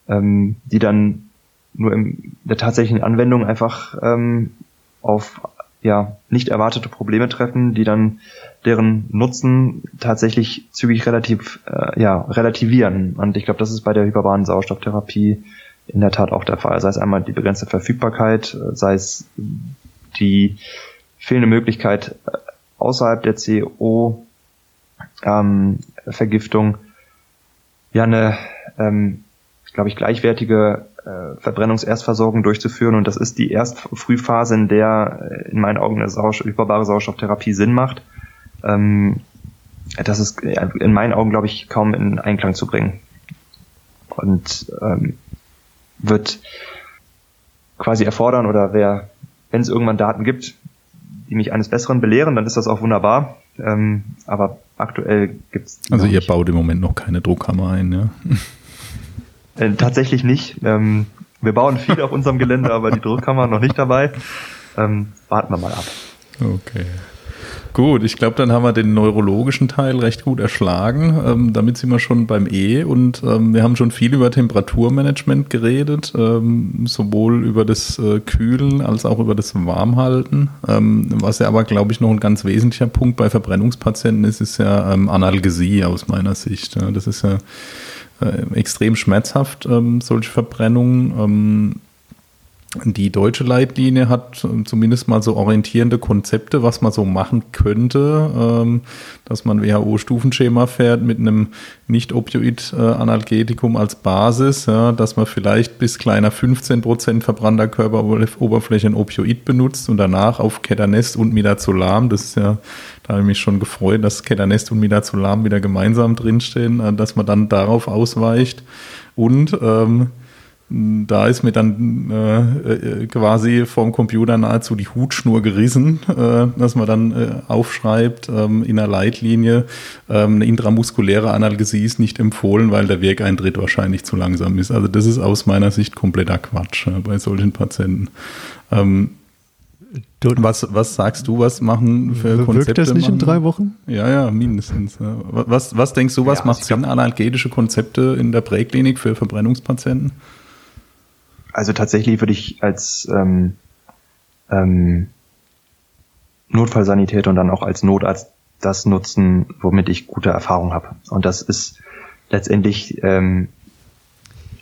ähm, die dann nur in der tatsächlichen Anwendung einfach ähm, auf ja nicht erwartete Probleme treffen, die dann deren Nutzen tatsächlich zügig relativ äh, ja relativieren. Und ich glaube, das ist bei der hyperbanen Sauerstofftherapie in der Tat auch der Fall. Sei es einmal die begrenzte Verfügbarkeit, sei es die fehlende Möglichkeit äh, außerhalb der CO ähm, ja eine, ähm, glaube ich, gleichwertige äh, Verbrennungserstversorgung durchzuführen. Und das ist die Erstfrühphase, in der äh, in meinen Augen eine Sauerstoff, hyperbare Sauerstofftherapie Sinn macht. Ähm, das ist in meinen Augen, glaube ich, kaum in Einklang zu bringen. Und ähm, wird quasi erfordern oder wer, wenn es irgendwann Daten gibt, die mich eines Besseren belehren, dann ist das auch wunderbar. Ähm, aber aktuell gibt's Also ihr nicht. baut im Moment noch keine Druckkammer ein, ja? Äh, tatsächlich nicht. Ähm, wir bauen viel auf unserem Gelände, aber die Druckkammer noch nicht dabei. Ähm, warten wir mal ab. Okay. Gut, ich glaube, dann haben wir den neurologischen Teil recht gut erschlagen. Ähm, damit sind wir schon beim E und ähm, wir haben schon viel über Temperaturmanagement geredet, ähm, sowohl über das äh, Kühlen als auch über das Warmhalten. Ähm, was ja aber, glaube ich, noch ein ganz wesentlicher Punkt bei Verbrennungspatienten ist, ist ja ähm, Analgesie aus meiner Sicht. Ja, das ist ja extrem schmerzhaft, ähm, solche Verbrennungen die deutsche Leitlinie hat zumindest mal so orientierende Konzepte, was man so machen könnte, ähm, dass man WHO-Stufenschema fährt mit einem Nicht-Opioid-Analgetikum als Basis, dass man vielleicht bis kleiner 15 Prozent verbrannter Körperoberfläche ein Opioid benutzt und danach auf Ketanest und Midazolam, das ist ja, da habe ich mich schon gefreut, dass Ketanest und Midazolam wieder gemeinsam drinstehen, äh, dass man dann darauf ausweicht. Und ähm, da ist mir dann äh, äh, quasi vom Computer nahezu die Hutschnur gerissen, äh, dass man dann äh, aufschreibt ähm, in der Leitlinie, ähm, eine intramuskuläre Analgesie ist nicht empfohlen, weil der Wirkeintritt wahrscheinlich zu langsam ist. Also das ist aus meiner Sicht kompletter Quatsch äh, bei solchen Patienten. Ähm, was, was sagst du, was machen für Konzepte? Wirkt das nicht machen? in drei Wochen? Ja, ja, mindestens. Ja. Was, was denkst du, was ja, macht Sinn, analgetische Konzepte in der Präklinik für Verbrennungspatienten? Also tatsächlich würde ich als ähm, ähm, Notfallsanität und dann auch als Notarzt das nutzen, womit ich gute Erfahrung habe. Und das ist letztendlich ähm,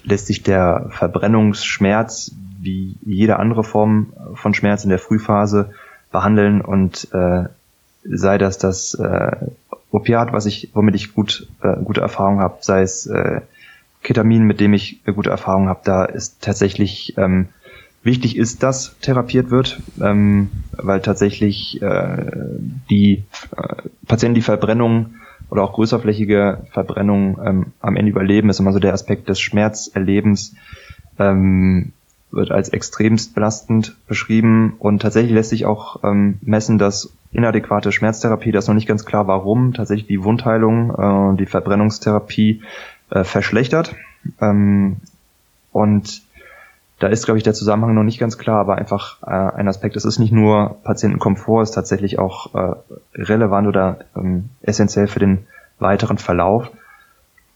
lässt sich der Verbrennungsschmerz wie jede andere Form von Schmerz in der Frühphase behandeln und äh, sei das das äh, Opiat, was ich, womit ich gut äh, gute Erfahrung habe, sei es äh, Ketamin, mit dem ich eine gute Erfahrung habe, da ist tatsächlich ähm, wichtig ist, dass therapiert wird, ähm, weil tatsächlich äh, die äh, Patienten, die Verbrennung oder auch größerflächige Verbrennung ähm, am Ende überleben, ist immer so der Aspekt des Schmerzerlebens, ähm, wird als extremst belastend beschrieben. Und tatsächlich lässt sich auch ähm, messen, dass inadäquate Schmerztherapie, das ist noch nicht ganz klar warum, tatsächlich die Wundheilung, äh, die Verbrennungstherapie äh, verschlechtert. Ähm, und da ist, glaube ich, der Zusammenhang noch nicht ganz klar, aber einfach äh, ein Aspekt, es ist nicht nur Patientenkomfort, ist tatsächlich auch äh, relevant oder ähm, essentiell für den weiteren Verlauf.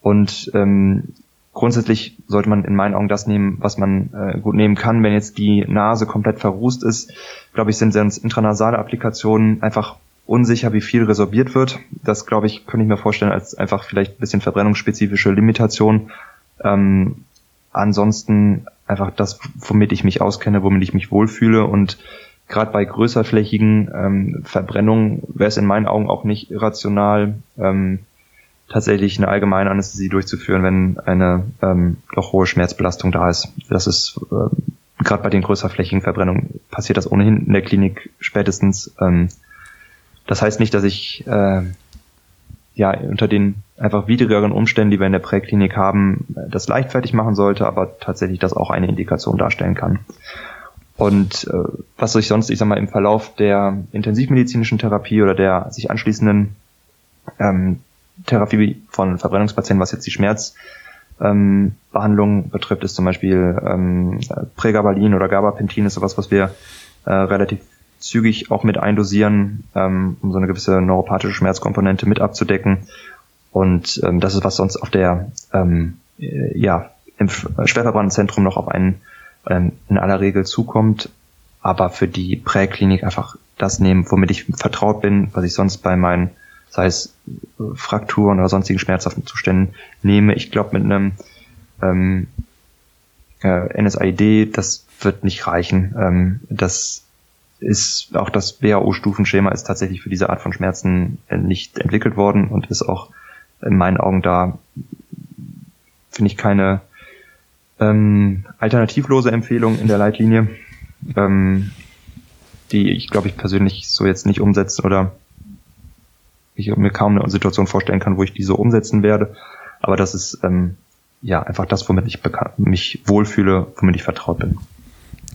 Und ähm, grundsätzlich sollte man in meinen Augen das nehmen, was man äh, gut nehmen kann. Wenn jetzt die Nase komplett verrußt ist, glaube ich, sind sonst intranasale Applikationen einfach unsicher, wie viel resorbiert wird. Das, glaube ich, könnte ich mir vorstellen als einfach vielleicht ein bisschen verbrennungsspezifische Limitation. Ähm, ansonsten einfach das, womit ich mich auskenne, womit ich mich wohlfühle und gerade bei größerflächigen ähm, Verbrennungen wäre es in meinen Augen auch nicht irrational, ähm, tatsächlich eine allgemeine Anästhesie durchzuführen, wenn eine ähm, doch hohe Schmerzbelastung da ist. Das ist ähm, gerade bei den größerflächigen Verbrennungen passiert das ohnehin in der Klinik spätestens. Ähm, das heißt nicht, dass ich äh, ja unter den einfach widrigeren Umständen, die wir in der Präklinik haben, das leichtfertig machen sollte, aber tatsächlich das auch eine Indikation darstellen kann. Und äh, was sich sonst, ich sag mal, im Verlauf der intensivmedizinischen Therapie oder der sich anschließenden ähm, Therapie von Verbrennungspatienten, was jetzt die Schmerzbehandlung ähm, betrifft, ist zum Beispiel ähm, Pregabalin oder Gabapentin ist sowas, was wir äh, relativ zügig auch mit eindosieren, ähm, um so eine gewisse neuropathische Schmerzkomponente mit abzudecken. Und ähm, das ist, was sonst auf der ähm, äh, ja im Schwerverbrandzentrum noch auf einen ähm, in aller Regel zukommt, aber für die Präklinik einfach das nehmen, womit ich vertraut bin, was ich sonst bei meinen, sei es äh, Frakturen oder sonstigen schmerzhaften Zuständen nehme. Ich glaube, mit einem ähm, äh, NSAID, das wird nicht reichen. Ähm, das ist auch das WHO-Stufenschema ist tatsächlich für diese Art von Schmerzen äh, nicht entwickelt worden und ist auch in meinen Augen da, finde ich, keine ähm, alternativlose Empfehlung in der Leitlinie, ähm, die ich glaube ich persönlich so jetzt nicht umsetzen oder ich mir kaum eine Situation vorstellen kann, wo ich die so umsetzen werde. Aber das ist ähm, ja einfach das, womit ich mich wohlfühle, womit ich vertraut bin.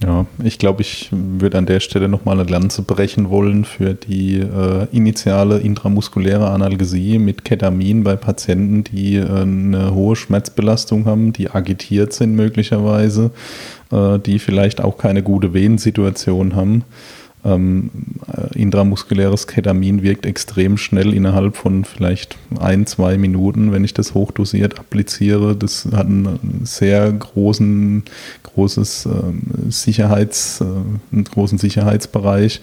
Ja, ich glaube, ich würde an der Stelle nochmal eine Lanze brechen wollen für die äh, initiale intramuskuläre Analgesie mit Ketamin bei Patienten, die äh, eine hohe Schmerzbelastung haben, die agitiert sind möglicherweise, äh, die vielleicht auch keine gute Venensituation haben. Ähm, äh, intramuskuläres Ketamin wirkt extrem schnell innerhalb von vielleicht ein, zwei Minuten, wenn ich das hochdosiert appliziere. Das hat einen sehr großen, großes äh, Sicherheits, äh, einen großen Sicherheitsbereich.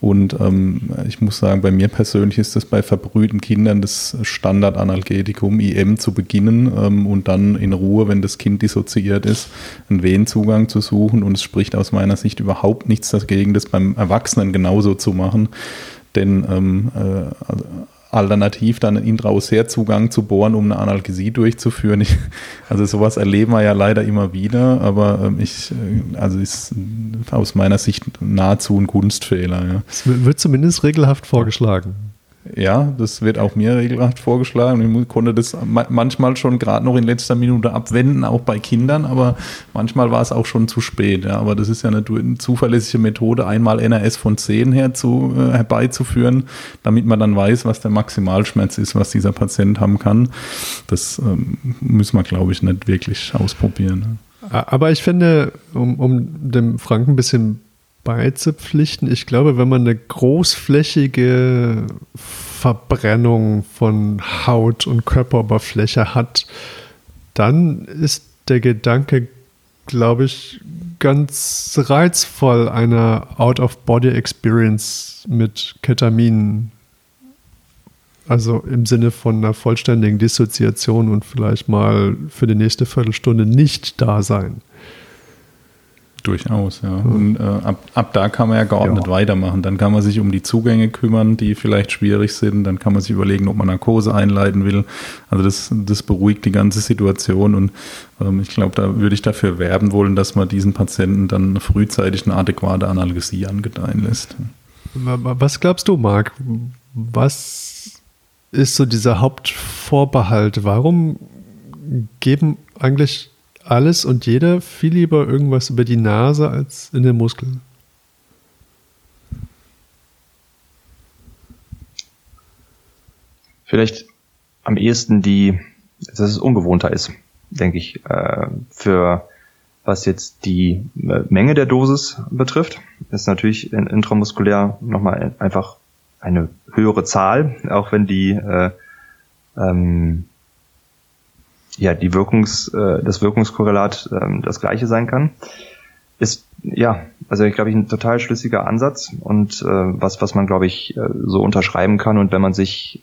Und ähm, ich muss sagen, bei mir persönlich ist das bei verbrühten Kindern das Standardanalgetikum IM zu beginnen ähm, und dann in Ruhe, wenn das Kind dissoziiert ist, einen Venenzugang zu suchen. Und es spricht aus meiner Sicht überhaupt nichts dagegen, das beim Erwachsenen genauso zu machen. Denn ähm, äh, alternativ dann einen Intraossärzugang zu bohren, um eine Analgesie durchzuführen. Ich, also sowas erleben wir ja leider immer wieder, aber ähm, ich, äh, also ist aus meiner Sicht nahezu ein Kunstfehler. Es wird zumindest regelhaft vorgeschlagen. Ja, das wird auch mir regelrecht vorgeschlagen. Ich konnte das manchmal schon gerade noch in letzter Minute abwenden, auch bei Kindern, aber manchmal war es auch schon zu spät. Ja. Aber das ist ja eine, eine zuverlässige Methode, einmal NRS von 10 her zu, äh, herbeizuführen, damit man dann weiß, was der Maximalschmerz ist, was dieser Patient haben kann. Das ähm, müssen wir, glaube ich, nicht wirklich ausprobieren. Aber ich finde, um, um dem Frank ein bisschen beizupflichten. Ich glaube, wenn man eine großflächige Verbrennung von Haut und Körperoberfläche hat, dann ist der Gedanke, glaube ich, ganz reizvoll, eine Out-of-Body-Experience mit Ketamin. Also im Sinne von einer vollständigen Dissoziation und vielleicht mal für die nächste Viertelstunde nicht da sein. Durchaus, ja. Und äh, ab, ab da kann man ja geordnet ja. weitermachen. Dann kann man sich um die Zugänge kümmern, die vielleicht schwierig sind. Dann kann man sich überlegen, ob man Narkose einleiten will. Also das, das beruhigt die ganze Situation. Und ähm, ich glaube, da würde ich dafür werben wollen, dass man diesen Patienten dann frühzeitig eine adäquate Analgesie angedeihen lässt. Was glaubst du, Marc? Was ist so dieser Hauptvorbehalt? Warum geben eigentlich alles und jeder viel lieber irgendwas über die Nase als in den Muskeln. Vielleicht am ehesten die, dass es ungewohnter ist, denke ich, äh, für was jetzt die äh, Menge der Dosis betrifft, ist natürlich intramuskulär nochmal einfach eine höhere Zahl, auch wenn die äh, ähm, ja die Wirkungs, äh, das Wirkungskorrelat äh, das gleiche sein kann. Ist ja, also ich glaube ich ein total schlüssiger Ansatz und äh, was was man glaube ich äh, so unterschreiben kann und wenn man sich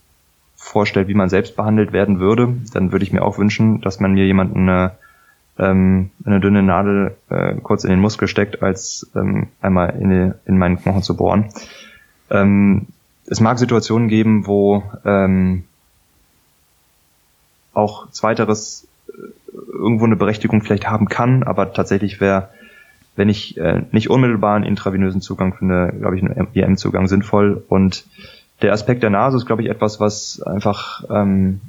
vorstellt, wie man selbst behandelt werden würde, dann würde ich mir auch wünschen, dass man mir jemanden eine ähm, eine dünne Nadel äh, kurz in den Muskel steckt, als ähm, einmal in, die, in meinen Knochen zu bohren. Ähm, es mag Situationen geben, wo ähm, auch zweiteres äh, irgendwo eine Berechtigung vielleicht haben kann, aber tatsächlich wäre, wenn ich äh, nicht unmittelbar einen intravenösen Zugang finde, glaube ich, ein IM-Zugang sinnvoll. Und der Aspekt der Nase ist, glaube ich, etwas, was einfach ähm,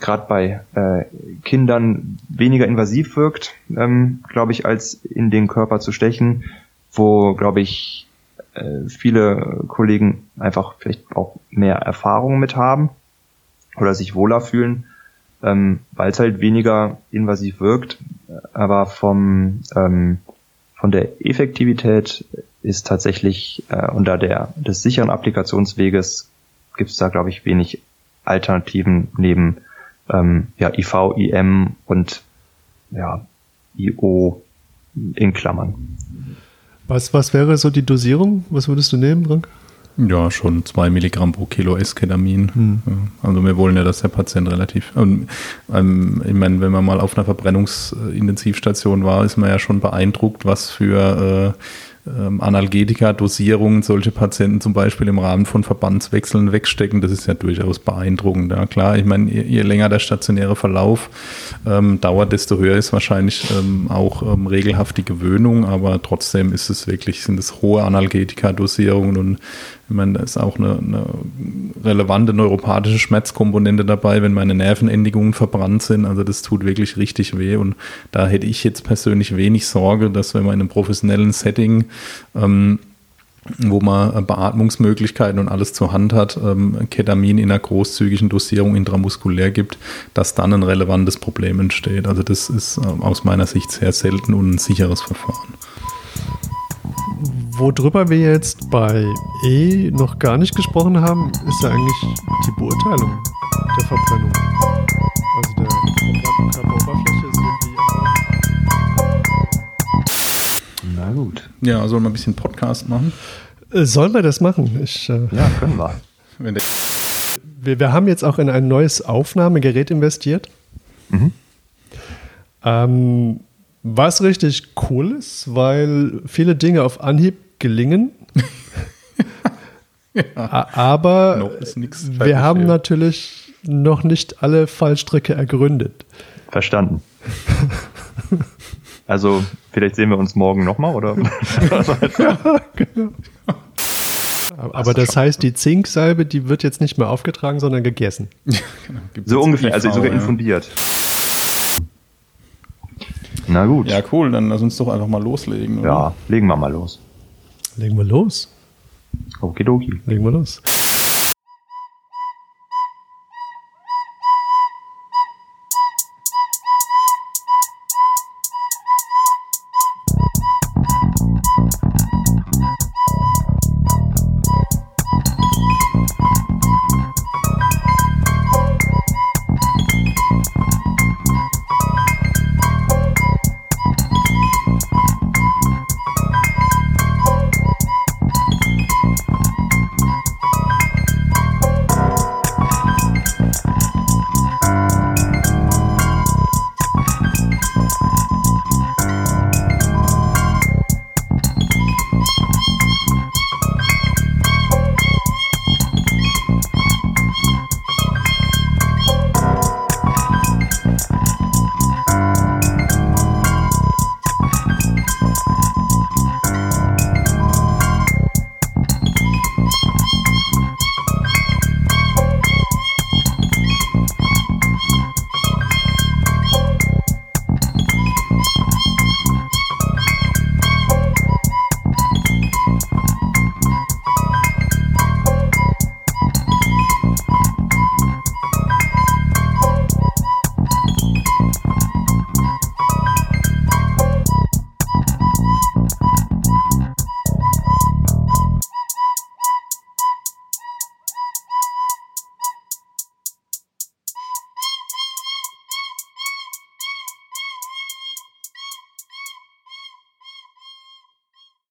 gerade bei äh, Kindern weniger invasiv wirkt, ähm, glaube ich, als in den Körper zu stechen, wo, glaube ich, äh, viele Kollegen einfach vielleicht auch mehr Erfahrung mit haben oder sich wohler fühlen, ähm, weil es halt weniger invasiv wirkt, aber vom ähm, von der Effektivität ist tatsächlich äh, unter der des sicheren Applikationsweges gibt es da glaube ich wenig Alternativen neben ähm, ja, IV, IM und ja, IO in Klammern. Was, was wäre so die Dosierung? Was würdest du nehmen, Frank? Ja, schon zwei Milligramm pro Kilo Esketamin. Hm. Also wir wollen ja, dass der Patient relativ, ähm, ähm, ich meine, wenn man mal auf einer Verbrennungsintensivstation war, ist man ja schon beeindruckt, was für äh, ähm, Analgetika-Dosierungen solche Patienten zum Beispiel im Rahmen von Verbandswechseln wegstecken, das ist ja durchaus beeindruckend. Ja, klar, ich meine, je, je länger der stationäre Verlauf ähm, dauert, desto höher ist wahrscheinlich ähm, auch regelhaft die Gewöhnung, aber trotzdem ist es wirklich, sind es hohe Analgetika-Dosierungen und ich meine, da ist auch eine, eine, relevante neuropathische Schmerzkomponente dabei, wenn meine Nervenendigungen verbrannt sind. Also das tut wirklich richtig weh. Und da hätte ich jetzt persönlich wenig Sorge, dass wenn man in einem professionellen Setting ähm, wo man Beatmungsmöglichkeiten und alles zur Hand hat, ähm, Ketamin in einer großzügigen Dosierung intramuskulär gibt, dass dann ein relevantes Problem entsteht. Also das ist äh, aus meiner Sicht sehr selten und ein sicheres Verfahren. Worüber wir jetzt bei E noch gar nicht gesprochen haben, ist ja eigentlich die Beurteilung der Verbrennung. Also der verbrannten Körperoberfläche sowie Na gut. Ja, sollen wir ein bisschen Podcast machen? Äh, sollen wir das machen? Ich, äh, ja, können wir. wir. Wir haben jetzt auch in ein neues Aufnahmegerät investiert. Mhm. Ähm, was richtig cool ist, weil viele Dinge auf Anhieb gelingen. ja. Aber wir haben hier. natürlich noch nicht alle Fallstricke ergründet. Verstanden. also, vielleicht sehen wir uns morgen nochmal, oder? ja, genau. Aber das heißt, die Zinksalbe, die wird jetzt nicht mehr aufgetragen, sondern gegessen. Ja, genau. So ungefähr, also sogar infundiert. Na gut. Ja, cool, dann lass uns doch einfach mal loslegen. Oder? Ja, legen wir mal los. Legen wir los. Okidoki. Legen wir los.